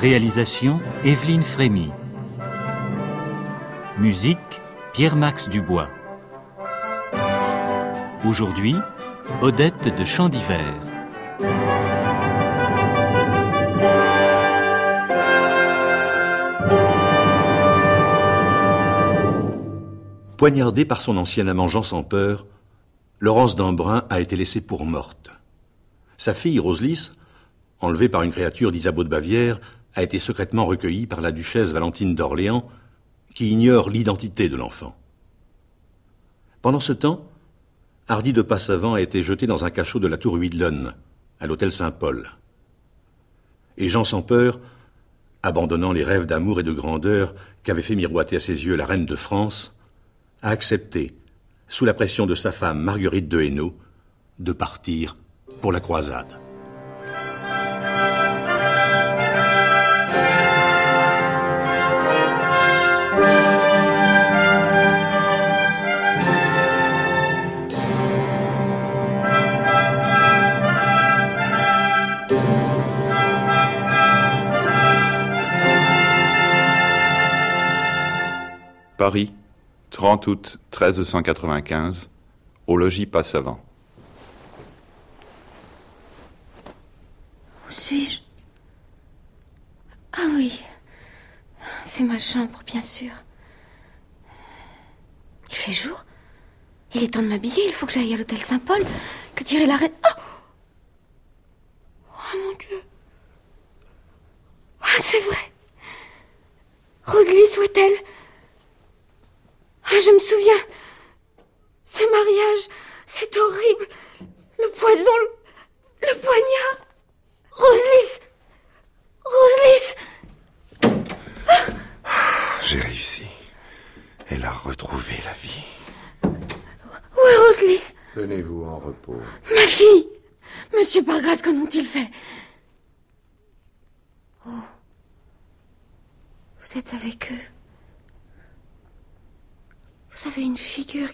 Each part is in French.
Réalisation Evelyne Frémy. Musique Pierre-Max Dubois. Aujourd'hui, Odette de Chant d'hiver. Poignardée par son ancien amant Jean sans peur, Laurence d'Embrun a été laissée pour morte. Sa fille, Roselys, enlevée par une créature d'Isabeau de Bavière, a été secrètement recueillie par la duchesse Valentine d'Orléans, qui ignore l'identité de l'enfant. Pendant ce temps, Hardy de Passavant a été jeté dans un cachot de la tour Huidlon, à l'hôtel Saint-Paul. Et Jean sans peur, abandonnant les rêves d'amour et de grandeur qu'avait fait miroiter à ses yeux la reine de France, a accepté, sous la pression de sa femme Marguerite de Hainaut, de partir pour la croisade. Paris, 30 août 1395, au logis Passavant. Où suis-je Ah oui, c'est ma chambre, bien sûr. Il fait jour. Il est temps de m'habiller, il faut que j'aille à l'hôtel Saint-Paul. Que dirait la reine? Oh Oh mon Dieu Ah, c'est vrai Rosalie, où est-elle ah, je me souviens. Ce mariage, c'est horrible. Le poison, le, le poignard. Roselys Roselys J'ai réussi. Elle a retrouvé la vie. Où est Roselys Tenez-vous en repos. Ma fille Monsieur Pargras, qu'en ont-ils fait? Oh. Vous êtes avec eux vous avez une figure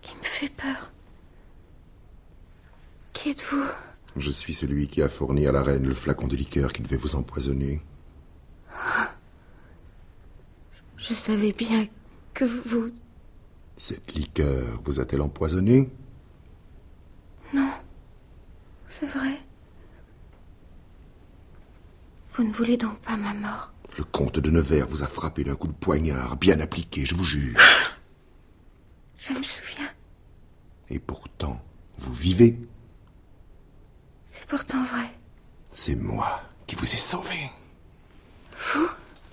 qui me fait peur. Qui êtes-vous? Je suis celui qui a fourni à la reine le flacon de liqueur qui devait vous empoisonner. Je savais bien que vous... Cette liqueur vous a-t-elle empoisonné? Non. C'est vrai. Vous ne voulez donc pas ma mort? Le comte de Nevers vous a frappé d'un coup de poignard, bien appliqué, je vous jure. Je me souviens. Et pourtant, vous vivez C'est pourtant vrai. C'est moi qui vous ai sauvé. Vous?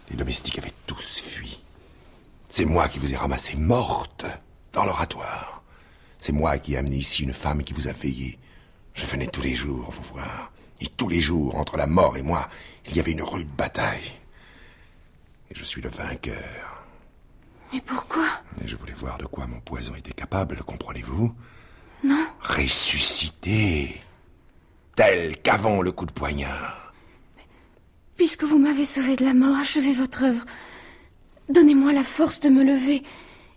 Les domestiques avaient tous fui. C'est moi qui vous ai ramassé morte dans l'oratoire. C'est moi qui ai amené ici une femme qui vous a veillé. Je venais tous les jours vous voir. Et tous les jours, entre la mort et moi, il y avait une rude bataille. Et je suis le vainqueur. Mais pourquoi Et je voulais voir de quoi mon poison était capable, comprenez-vous? Non. Ressusciter. Tel qu'avant le coup de poignard. Puisque vous m'avez sauvé de la mort, achevez votre œuvre. Donnez-moi la force de me lever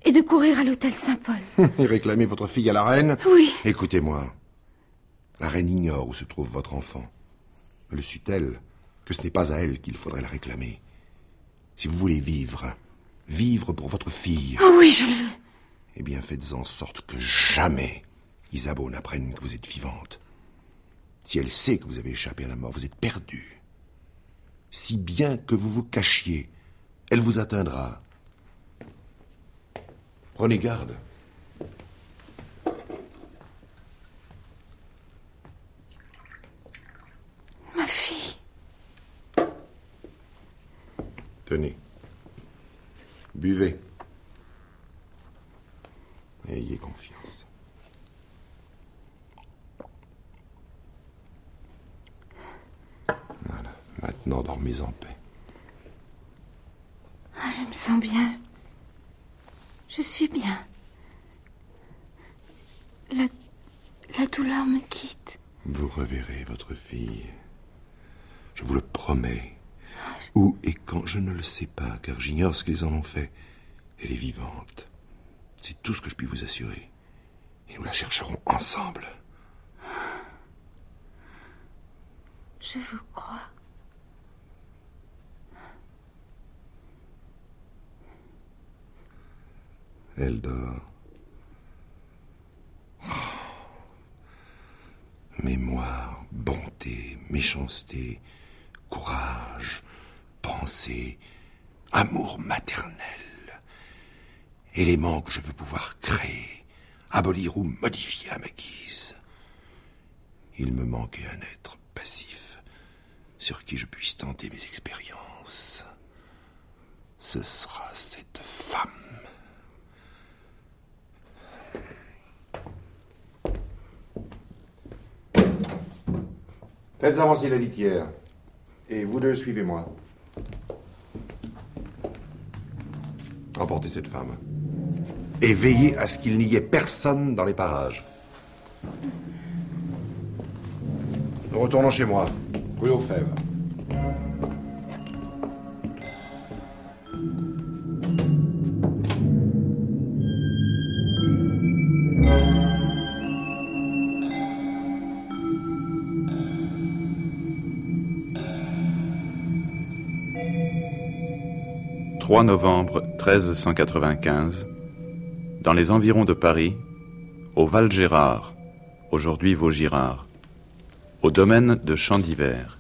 et de courir à l'hôtel Saint-Paul. Et réclamer votre fille à la reine? Oui. Écoutez-moi. La reine ignore où se trouve votre enfant. Le sut-elle que ce n'est pas à elle qu'il faudrait la réclamer? Si vous voulez vivre, vivre pour votre fille. Oh oui, je le veux. Eh bien, faites en sorte que jamais Isabeau n'apprenne que vous êtes vivante. Si elle sait que vous avez échappé à la mort, vous êtes perdu. Si bien que vous vous cachiez, elle vous atteindra. Prenez garde. Ma fille. Tenez. Buvez. Ayez confiance. Voilà. Maintenant, dormez en paix. sens bien. Je suis bien. La, la douleur me quitte. Vous reverrez votre fille. Je vous le promets. Où et quand, je ne le sais pas, car j'ignore ce qu'ils en ont fait. Elle est vivante. C'est tout ce que je puis vous assurer. Et nous la chercherons ensemble. Je vous crois. Elle dort. Mémoire, bonté, méchanceté, courage, amour maternel. Éléments que je veux pouvoir créer, abolir ou modifier à ma guise. Il me manquait un être passif sur qui je puisse tenter mes expériences. Ce sera cette femme. Faites avancer la litière. Et vous deux, suivez-moi. Emportez cette femme. Et veillez à ce qu'il n'y ait personne dans les parages. Nous retournons chez moi, rue aux Fèves. « 3 novembre 1395, dans les environs de Paris, au Val Gérard, aujourd'hui Vaugirard, au domaine de Champ d'Hiver.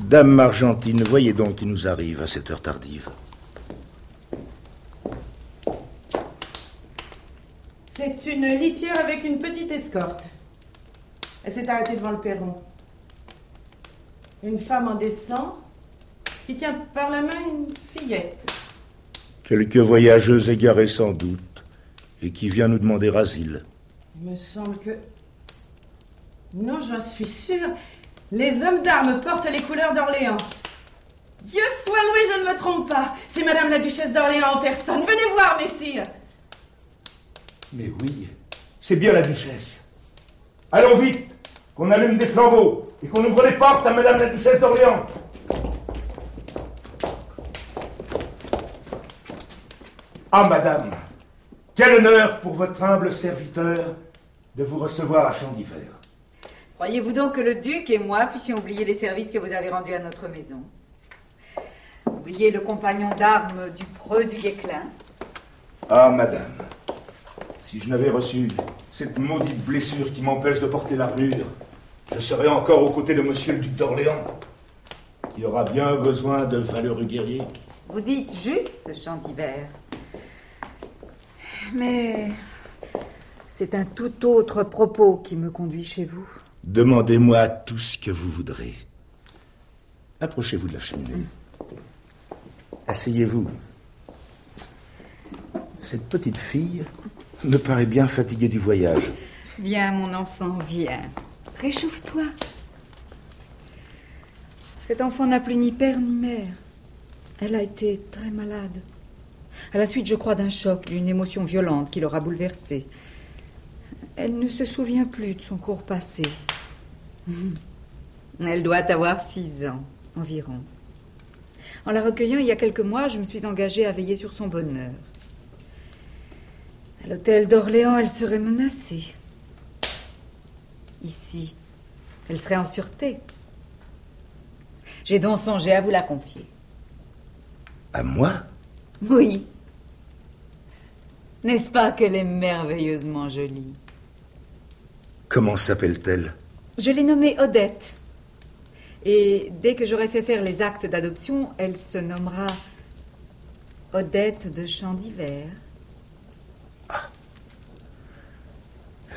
Dame Margentine, voyez donc qui nous arrive à cette heure tardive. C'est une litière avec une petite escorte. Elle s'est arrêtée devant le perron. Une femme en descend qui tient par la main une fillette. Quelques voyageuses égarées sans doute, et qui vient nous demander asile. Il me semble que. Non, j'en suis sûre. Les hommes d'armes portent les couleurs d'Orléans. Dieu soit loué, je ne me trompe pas. C'est Madame la Duchesse d'Orléans en personne. Venez voir, messire. Mais oui, c'est bien la duchesse. Allons vite, qu'on allume des flambeaux et qu'on ouvre les portes à Madame la Duchesse d'Orléans. Ah, Madame, quel honneur pour votre humble serviteur de vous recevoir à Champ d'Hiver. Croyez-vous donc que le duc et moi puissions oublier les services que vous avez rendus à notre maison? Oublier le compagnon d'armes du preux du Guéclin Ah, Madame, si je n'avais reçu cette maudite blessure qui m'empêche de porter l'armure, je serais encore aux côtés de Monsieur le duc d'Orléans, qui aura bien besoin de valeureux guerriers. Vous dites juste, Champ d'Hiver. Mais c'est un tout autre propos qui me conduit chez vous. Demandez-moi tout ce que vous voudrez. Approchez-vous de la cheminée. Asseyez-vous. Cette petite fille me paraît bien fatiguée du voyage. Viens, mon enfant, viens. Réchauffe-toi. Cet enfant n'a plus ni père ni mère. Elle a été très malade. À la suite, je crois, d'un choc, d'une émotion violente qui l'aura bouleversée. Elle ne se souvient plus de son cours passé. Elle doit avoir six ans environ. En la recueillant il y a quelques mois, je me suis engagée à veiller sur son bonheur. L'hôtel d'Orléans, elle serait menacée. Ici, elle serait en sûreté. J'ai donc songé à vous la confier. À moi? Oui. N'est-ce pas qu'elle est merveilleusement jolie? Comment s'appelle-t-elle? Je l'ai nommée Odette. Et dès que j'aurai fait faire les actes d'adoption, elle se nommera Odette de Champ d'Hiver.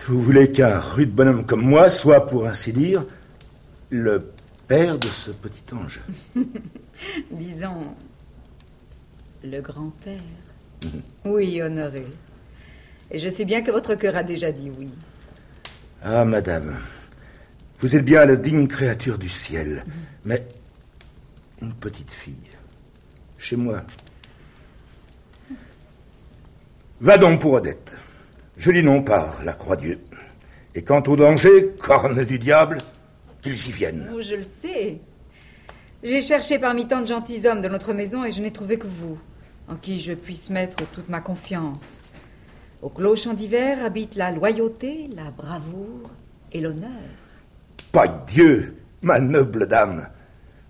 Vous voulez qu'un rude bonhomme comme moi soit, pour ainsi dire, le père de ce petit ange Disons le grand-père. Oui, honoré. Et je sais bien que votre cœur a déjà dit oui. Ah, madame, vous êtes bien la digne créature du ciel, mais une petite fille, chez moi. Va donc pour Odette. Je dis non par la croix-dieu. Et quant au danger, corne du diable, qu'ils y viennent. Oh, je le sais. J'ai cherché parmi tant de gentilshommes de notre maison et je n'ai trouvé que vous, en qui je puisse mettre toute ma confiance. Au clos champ d'hiver habite la loyauté, la bravoure et l'honneur. Pas Dieu, ma noble dame.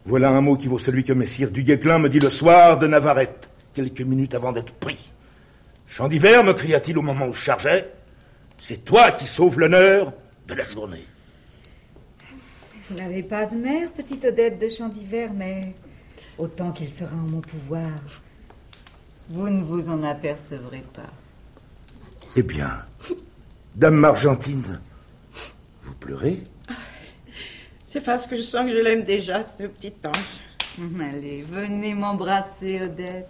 Voilà un mot qui vaut celui que Messire du Guesclin me dit le soir de Navarette, quelques minutes avant d'être pris. Champ d'hiver, me cria-t-il au moment où je chargeais, c'est toi qui sauves l'honneur de la journée. Vous n'avez pas de mère, petite Odette de champ d'hiver, mais autant qu'il sera en mon pouvoir, vous ne vous en apercevrez pas. Eh bien, Dame Margentine, vous pleurez? C'est parce que je sens que je l'aime déjà, ce petit ange. Allez, venez m'embrasser, Odette.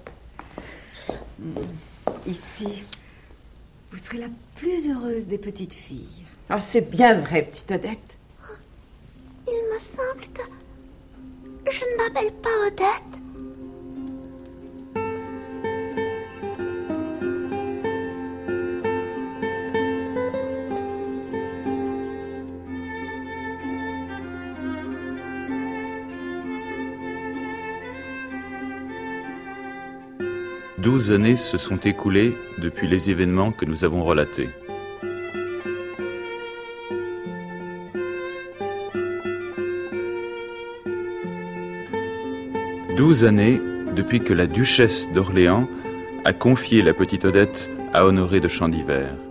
Ici, vous serez la plus heureuse des petites filles. Ah, c'est bien vrai, petite Odette. Il me semble que je ne m'appelle pas Odette. Douze années se sont écoulées depuis les événements que nous avons relatés. Douze années depuis que la duchesse d'Orléans a confié la petite Odette à Honoré de Chandivert.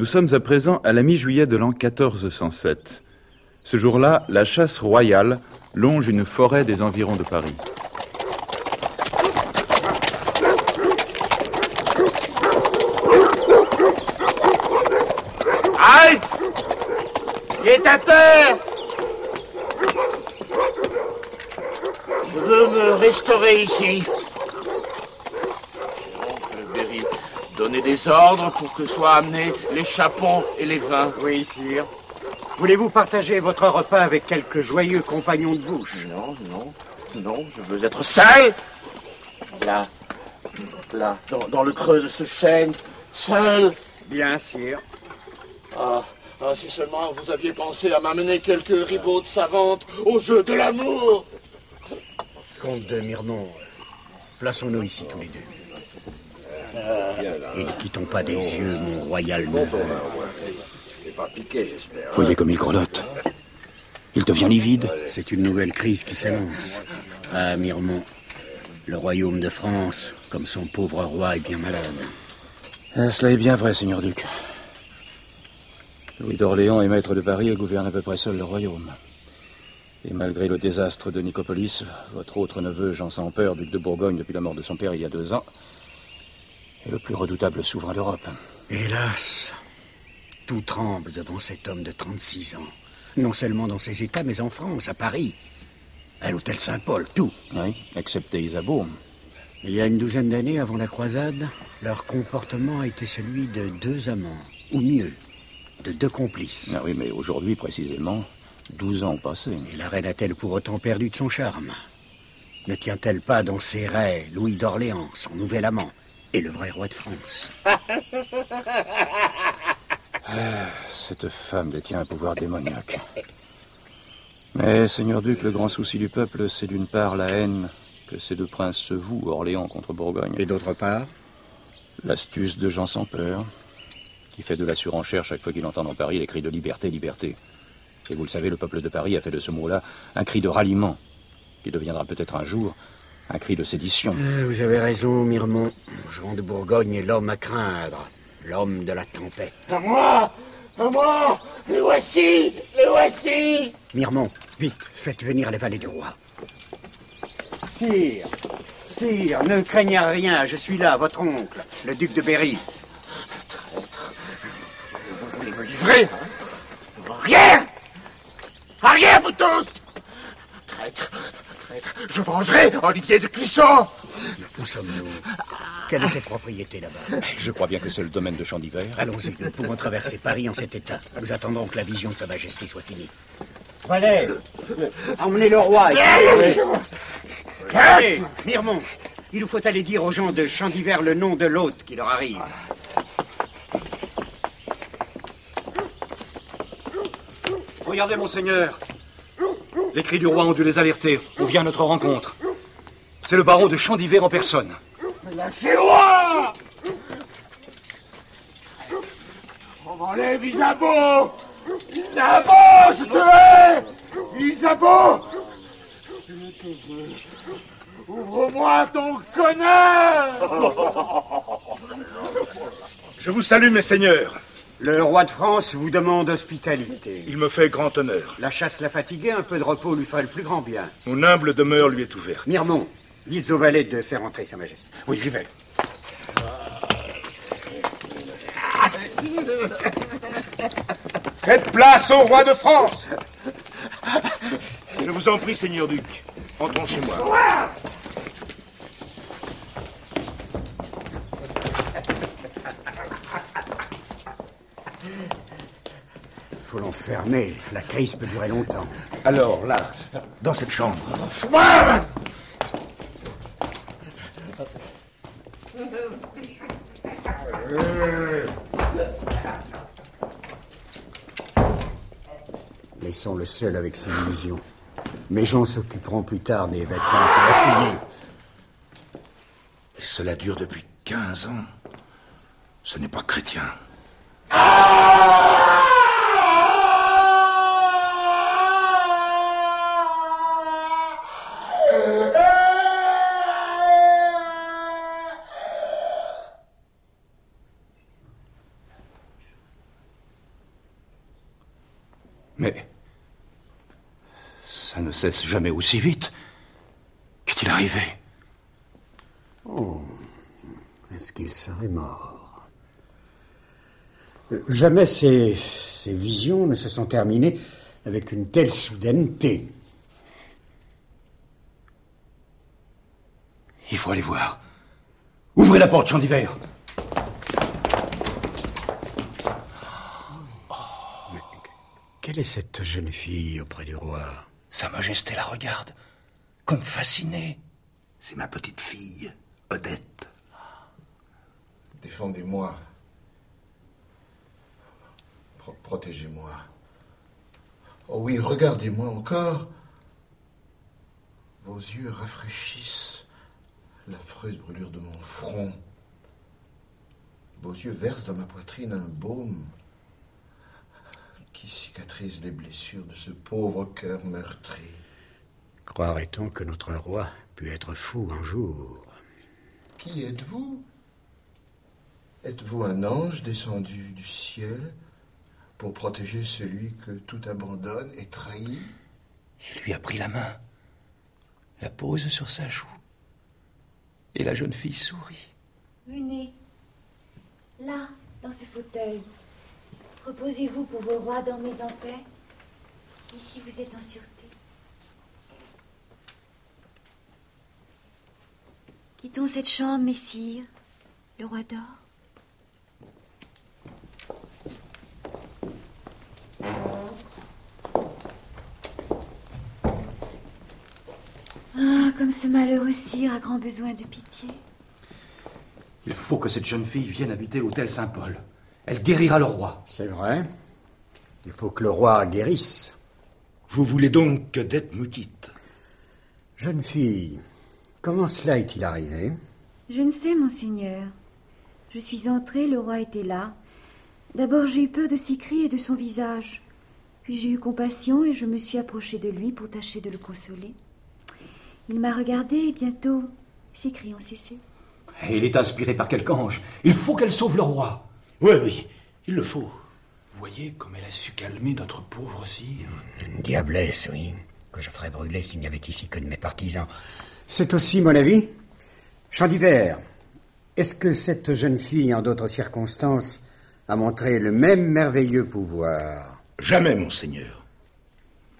Nous sommes à présent à la mi-juillet de l'an 1407. Ce jour-là, la chasse royale longe une forêt des environs de Paris. Halte Qui à terre Je veux me restaurer ici. Oncle Berry, donnez des ordres pour que soient amenés les chapons et les vins. Oui, sire. Voulez-vous partager votre repas avec quelques joyeux compagnons de bouche? Non, non, non, je veux être seul. Là, là, dans, dans le creux de ce chêne, seul. Bien, sire. Ah, ah, si seulement vous aviez pensé à m'amener quelques ribaudes savantes au jeu de l'amour. Comte de Mirmont, plaçons-nous ici tous les deux. Et ne quittons pas des yeux mon royal neveu. pas piqué, j'espère. Voyez comme il grelotte. Il devient livide. C'est une nouvelle crise qui s'annonce. Ah, Mirmont, le royaume de France, comme son pauvre roi, est bien malade. Ah, cela est bien vrai, seigneur duc. Louis d'Orléans est maître de Paris et gouverne à peu près seul le royaume. Et malgré le désastre de Nicopolis, votre autre neveu, Jean sans peur, duc de Bourgogne depuis la mort de son père il y a deux ans, le plus redoutable souverain d'Europe. Hélas, tout tremble devant cet homme de 36 ans. Non seulement dans ses États, mais en France, à Paris. À l'hôtel Saint-Paul, tout. Oui, excepté Isabeau. Il y a une douzaine d'années, avant la croisade, leur comportement a été celui de deux amants, ou mieux, de deux complices. Ah oui, mais aujourd'hui, précisément, 12 ans ont passé. Et la reine a-t-elle pour autant perdu de son charme? Ne tient-elle pas dans ses raies Louis d'Orléans, son nouvel amant, et le vrai roi de France Ah, Cette femme détient un pouvoir démoniaque. Mais, Seigneur Duc, le grand souci du peuple, c'est d'une part la haine que ces deux princes se vouent, Orléans contre Bourgogne. Et d'autre part L'astuce de Jean sans peur, qui fait de la surenchère chaque fois qu'il entend dans Paris les cris de liberté, liberté. Et vous le savez, le peuple de Paris a fait de ce mot-là un cri de ralliement, qui deviendra peut-être un jour un cri de sédition. Euh, Vous avez raison, Mirmont. Jean de Bourgogne est l'homme à craindre, l'homme de la tempête. À moi À moi Les voici Les voici. Mirmont, vite, faites venir les valets du roi. Sire, sire, ne craignez rien, je suis là, votre oncle, le duc de Berry. vrai hein? Rien! Rien, vous tous! Traître Traître Je vengerai Olivier de Clisson. Où sommes-nous? Quelle est cette propriété là-bas Je crois bien que c'est le domaine de Champ d'Hiver. Allons-y, nous pouvons traverser Paris en cet état. Nous attendons que la vision de Sa Majesté soit finie. Valet Emmenez le roi ici. Allez, Mirmont, il nous faut aller dire aux gens de Champ d'Hiver le nom de l'hôte qui leur arrive. Regardez, monseigneur. Les cris du roi ont dû les alerter. On vient à notre rencontre. C'est le baron de Champ d'Hiver en personne. Lâchez-moi On m'enlève Isabeau Isabeau, je te hais Isabeau Je te veux. Ouvre-moi ton connard Je vous salue, mes seigneurs. Le roi de France vous demande hospitalité. Il me fait grand honneur. La chasse l'a fatigué, un peu de repos lui ferait le plus grand bien. Mon humble demeure lui est ouverte. Mirmont, dites au valet de faire entrer Sa Majesté. Oui, j'y vais. Faites place au roi de France Je vous en prie, seigneur duc. Entrons chez moi. Faut l'enfermer. La crise peut durer longtemps. Alors, là, dans cette chambre. Laissons-le seul avec ses illusions. Mes gens s'occuperont plus tard des vêtements qu'il a souillés. Et cela dure depuis 15 ans. Ce n'est pas chrétien. Cesse jamais aussi vite. Qu'est-il arrivé? Oh. Est-ce qu'il serait mort? Euh, Jamais ces, ces visions ne se sont terminées avec une telle soudaineté. Il faut aller voir. Ouvrez la porte, Champ d'Hiver. Quelle est cette jeune fille auprès du roi? Sa Majesté la regarde, comme fascinée. C'est ma petite fille, Odette. Défendez-moi. Pro- Protégez-moi. Oh oui, regardez-moi encore. Vos yeux rafraîchissent l'affreuse brûlure de mon front. Vos yeux versent dans ma poitrine un baume qui cicatrise les blessures de ce pauvre cœur meurtri. Croirait-on que notre roi put être fou un jour? Qui êtes-vous? Êtes-vous un ange descendu du ciel pour protéger celui que tout abandonne et trahit? Il lui a pris la main, la pose sur sa joue, et la jeune fille sourit. Venez. Là, dans ce fauteuil. Reposez-vous pour vos rois, dormez en paix. Ici, vous êtes en sûreté. Quittons cette chambre, messire. Le roi dort. Ah, comme ce malheureux sire a grand besoin de pitié. Il faut que cette jeune fille vienne habiter l'hôtel Saint-Paul. Elle guérira le roi. C'est vrai. Il faut que le roi guérisse. Vous voulez donc qu'Odette me quitte? Jeune fille, comment cela est-il arrivé? Je ne sais, monseigneur. Je suis entrée, le roi était là. D'abord, j'ai eu peur de ses cris et de son visage. Puis j'ai eu compassion et je me suis approchée de lui pour tâcher de le consoler. Il m'a regardée et bientôt ses cris ont cessé. Et il est inspiré par quelque ange. Il faut qu'elle sauve le roi. Oui, oui, il le faut. Vous voyez comme elle a su calmer notre pauvre sire. Une diablesse, oui, que je ferais brûler s'il n'y avait ici que de mes partisans. C'est aussi mon avis. Champ d'hiver, est-ce que cette jeune fille, en d'autres circonstances, a montré le même merveilleux pouvoir? Jamais, monseigneur.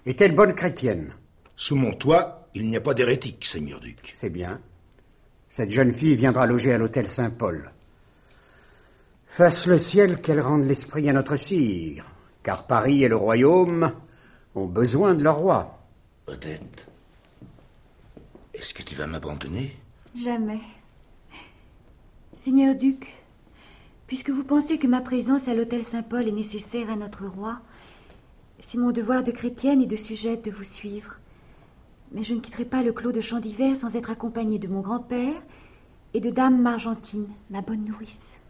Est-elle bonne chrétienne? Sous mon toit, il n'y a pas d'hérétique, seigneur duc. C'est bien. Cette jeune fille viendra loger à l'hôtel Saint-Paul. Fasse le ciel qu'elle rende l'esprit à notre cire, car Paris et le royaume ont besoin de leur roi. Odette, est-ce que tu vas m'abandonner? Jamais. Seigneur duc, puisque vous pensez que ma présence à l'hôtel Saint-Paul est nécessaire à notre roi, c'est mon devoir de chrétienne et de sujette de vous suivre. Mais je ne quitterai pas le clos de Champ d'Hiver sans être accompagnée de mon grand-père et de Dame Margentine, ma bonne nourrice.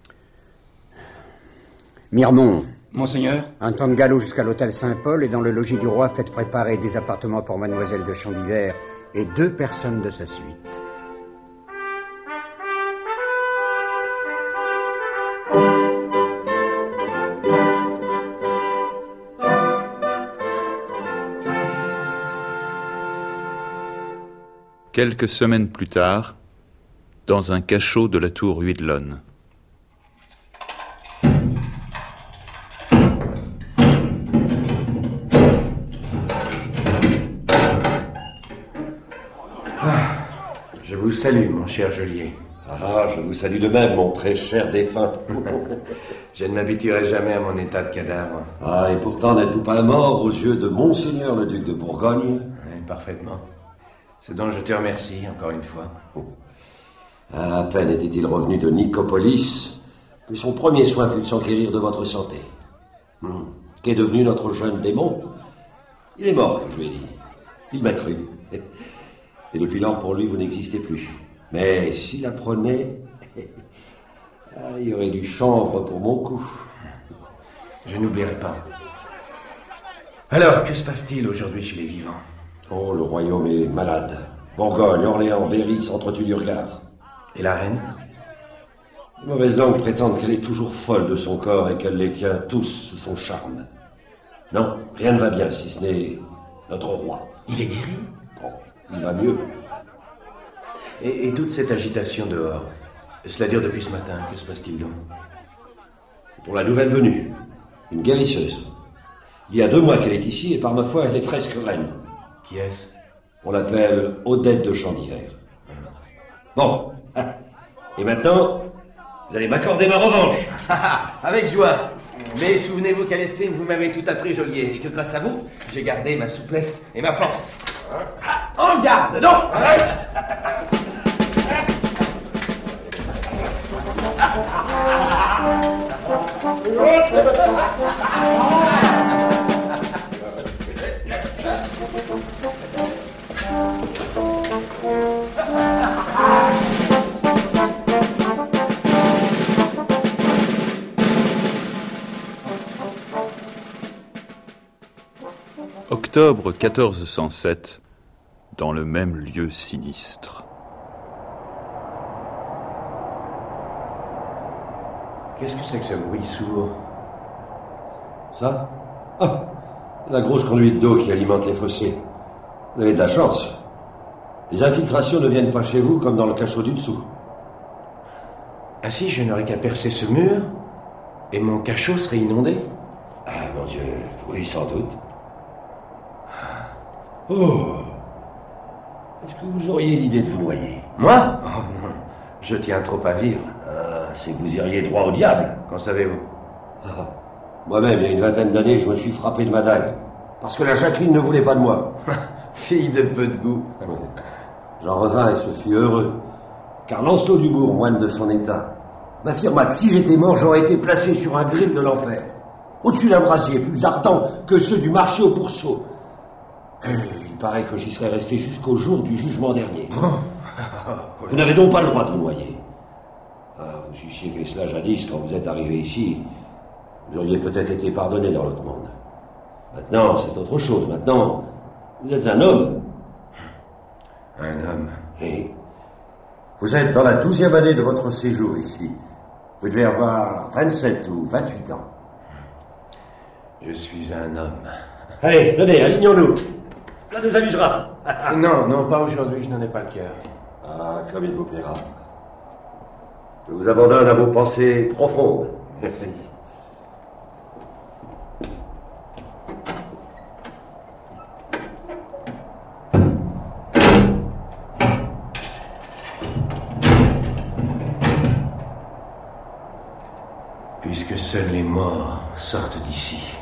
Mirmont. Monseigneur Un temps de galop jusqu'à l'hôtel Saint-Paul et dans le logis du roi, faites préparer des appartements pour mademoiselle de Champ d'Hiver et deux personnes de sa suite. Quelques semaines plus tard, dans un cachot de la tour Huidlone. Vous salue, mon cher geôlier. Ah, je vous salue de même, mon très cher défunt. Je ne m'habituerai jamais à mon état de cadavre. Ah, et pourtant n'êtes-vous pas mort aux yeux de Monseigneur le duc de Bourgogne? Oui, parfaitement. Ce dont je te remercie, encore une fois. Ah, À peine était-il revenu de Nicopolis que son premier soin fut de s'enquérir de votre santé. Hmm. Qu'est devenu notre jeune démon? Il est mort, je lui ai dit. Il m'a cru. Et depuis lors, pour lui, vous n'existez plus. Mais s'il apprenait... Ah, il y aurait du chanvre pour mon cou. Je n'oublierai pas. Alors, que se passe-t-il aujourd'hui chez les vivants? Oh, le royaume est malade. Bourgogne, Orléans, Berry s'entretuent du regard. Et la reine? Les mauvaises langues prétendent qu'elle est toujours folle de son corps et qu'elle les tient tous sous son charme. Non, rien ne va bien si ce n'est notre roi. Il est guéri? Il va mieux. et, et toute cette agitation dehors Cela dure depuis ce matin? Que se passe-t-il donc? C'est pour la nouvelle venue. Une guérisseuse. Il y a deux mois qu'elle est ici et par ma foi, elle est presque reine. Qui est-ce? On l'appelle Odette de Champ d'Hiver. Bon. Et maintenant, vous allez m'accorder ma revanche. Avec joie. Mais souvenez-vous qu'à l'escrime, vous m'avez tout appris, geôlier, et que grâce à vous, j'ai gardé ma souplesse et ma force. En garde, non Octobre 1407, dans le même lieu sinistre. Qu'est-ce que c'est que ce bruit sourd? Ça? Ah La grosse conduite d'eau qui alimente les fossés. Vous avez de la chance. Les infiltrations ne viennent pas chez vous comme dans le cachot du dessous. Ainsi, je n'aurais qu'à percer ce mur, et mon cachot serait inondé Ah mon Dieu, oui sans doute. Oh Est-ce que vous auriez l'idée de vous noyer Moi Oh non, je tiens trop à vivre. Ah, c'est que vous iriez droit au diable. Qu'en savez-vous Ah, Moi-même, il y a une vingtaine d'années, je me suis frappé de ma dague. Parce que la Jacqueline ne voulait pas de moi. Fille de peu de goût. J'en revins et ce fut heureux. Car Lancelot Dubourg, moine de son état, m'affirma que si j'étais mort, j'aurais été placé sur un grill de l'enfer. Au-dessus d'un brasier plus ardent que ceux du marché au pourceau. Paraît que j'y serais resté jusqu'au jour du jugement dernier. Vous n'avez donc pas le droit de vous noyer. Ah, vous eussiez fait cela jadis quand vous êtes arrivé ici. Vous auriez peut-être été pardonné dans l'autre monde. Maintenant, c'est autre chose. Maintenant, vous êtes un homme. Un homme. Et vous êtes dans la douzième année de votre séjour ici. Vous devez avoir 27 ou 28 ans. Je suis un homme. Allez, tenez, alignons-nous. Cela nous amusera. non, non, pas aujourd'hui, je n'en ai pas le cœur. Ah, comme il vous plaira. Je vous abandonne à vos pensées profondes. Merci. puisque seuls les morts sortent d'ici.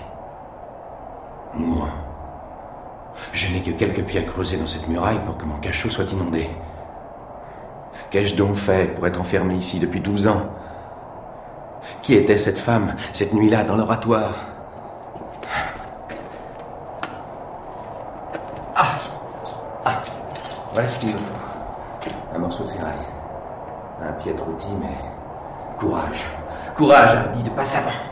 Mourant. Je n'ai que quelques pieds à creuser dans cette muraille pour que mon cachot soit inondé. Qu'ai-je donc fait pour être enfermé ici depuis douze ans? Qui était cette femme, cette nuit-là, dans l'oratoire? Ah Ah Voilà ce qu'il me faut. Un morceau de ferraille. Un piètre outil, mais courage. Courage, hardi, de pas avant.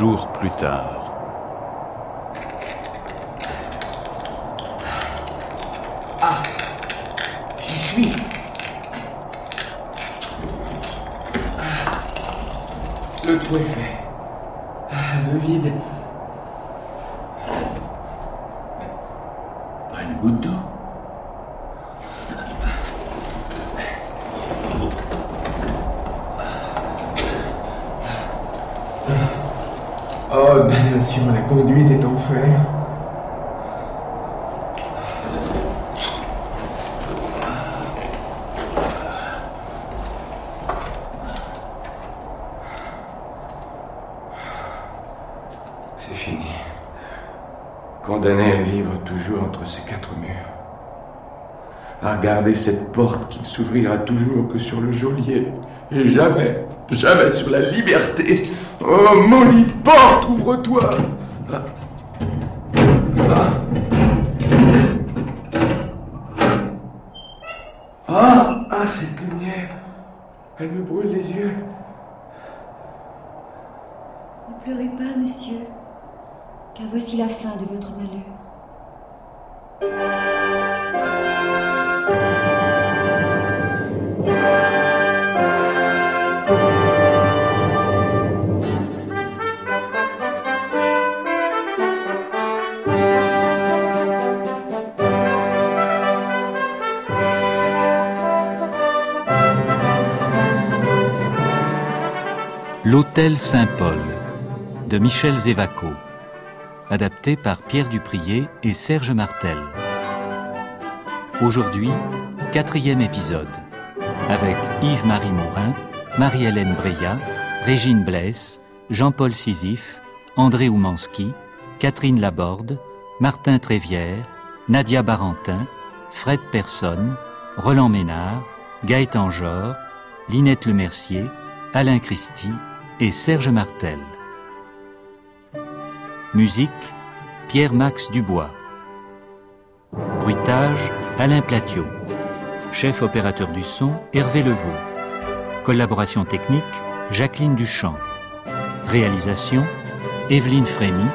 Jours plus tard. Ah J'y suis Le trou est fait. Ah, Le vide. Pas une goutte d'eau. Damnation, la conduite est en fer. C'est fini. Condamné à vivre toujours entre ces quatre murs. À regarder cette porte qui ne s'ouvrira toujours que sur le geôlier. Et jamais, jamais sur la liberté. Oh, maudite porte, ouvre-toi Ah. Ah, ah, cette lumière, elle me brûle les yeux. Ne pleurez pas, monsieur, car voici la fin de votre malheur. L'Hôtel Saint-Paul de Michel Zévaco, adapté par Pierre Duprier et Serge Martel. Aujourd'hui, quatrième épisode, avec Yves-Marie Morin, Marie-Hélène Breillat, Régine Blesse, Jean-Paul Sisyphe, André Oumanski, Catherine Laborde, Martin Trévière, Nadia Barentin, Fred Personne, Roland Ménard, Gaëtan Jor, Linette Lemercier, Alain Christie et Serge Martel. Musique Pierre-Max Dubois. Bruitage Alain Platiot. Chef opérateur du son Hervé Levaux. Collaboration technique Jacqueline Duchamp. Réalisation Evelyne Frémy,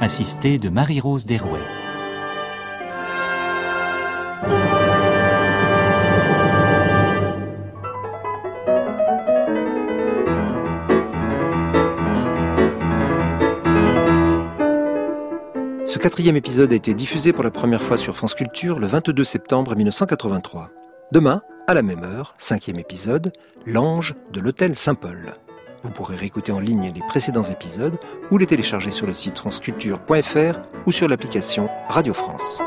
assistée de Marie-Rose Derouet. Quatrième épisode a été diffusé pour la première fois sur France Culture le 22 septembre 1983. Demain, à la même heure, cinquième épisode, L'ange de l'hôtel Saint-Paul. Vous pourrez réécouter en ligne les précédents épisodes ou les télécharger sur le site franceculture.fr ou sur l'application Radio France.